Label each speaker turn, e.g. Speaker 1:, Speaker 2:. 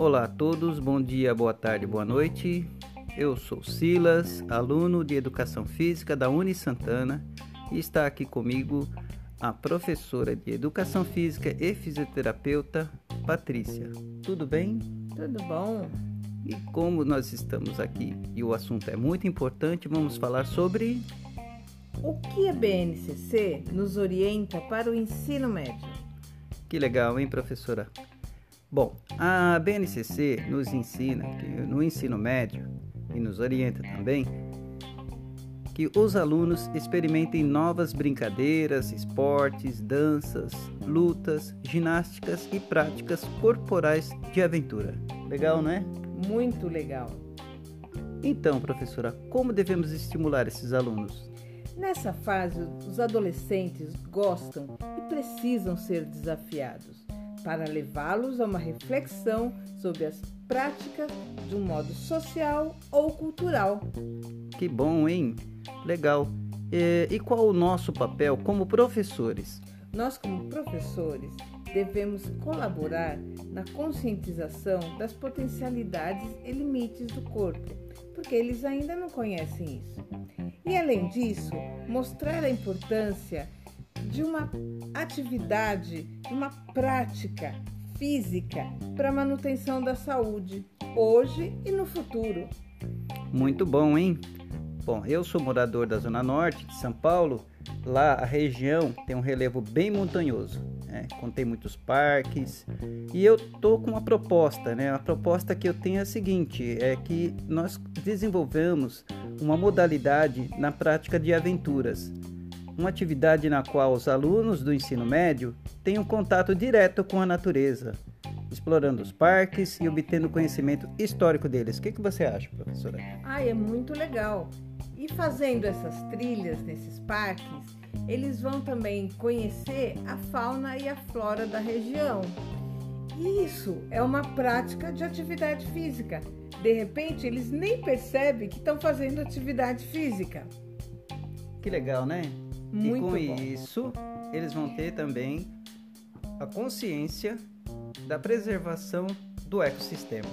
Speaker 1: Olá a todos, bom dia, boa tarde, boa noite. Eu sou Silas, aluno de Educação Física da Uni Santana e está aqui comigo a professora de Educação Física e fisioterapeuta Patrícia. Tudo bem?
Speaker 2: Tudo bom.
Speaker 1: E como nós estamos aqui e o assunto é muito importante, vamos falar sobre
Speaker 2: o que a BNCC nos orienta para o ensino médio.
Speaker 1: Que legal, hein, professora? Bom, a BNCC nos ensina no ensino médio e nos orienta também que os alunos experimentem novas brincadeiras, esportes, danças, lutas, ginásticas e práticas corporais de aventura. Legal, não é?
Speaker 2: Muito legal.
Speaker 1: Então, professora, como devemos estimular esses alunos?
Speaker 2: Nessa fase, os adolescentes gostam e precisam ser desafiados para levá-los a uma reflexão sobre as práticas de um modo social ou cultural.
Speaker 1: Que bom, hein? Legal. E, e qual o nosso papel como professores?
Speaker 2: Nós, como professores, devemos colaborar na conscientização das potencialidades e limites do corpo, porque eles ainda não conhecem isso. E além disso, mostrar a importância de uma atividade, de uma prática física para manutenção da saúde, hoje e no futuro.
Speaker 1: Muito bom, hein? Bom, eu sou morador da Zona Norte de São Paulo. Lá a região tem um relevo bem montanhoso, né? contém muitos parques. E eu tô com uma proposta, né? A proposta que eu tenho é a seguinte: é que nós desenvolvemos uma modalidade na prática de aventuras uma atividade na qual os alunos do ensino médio têm um contato direto com a natureza, explorando os parques e obtendo conhecimento histórico deles. O que, que você acha, professora?
Speaker 2: Ah, é muito legal. E fazendo essas trilhas nesses parques, eles vão também conhecer a fauna e a flora da região. E isso é uma prática de atividade física. De repente, eles nem percebem que estão fazendo atividade física.
Speaker 1: Que legal, né?
Speaker 2: Muito
Speaker 1: e com
Speaker 2: bom.
Speaker 1: isso, eles vão ter também a consciência da preservação do ecossistema.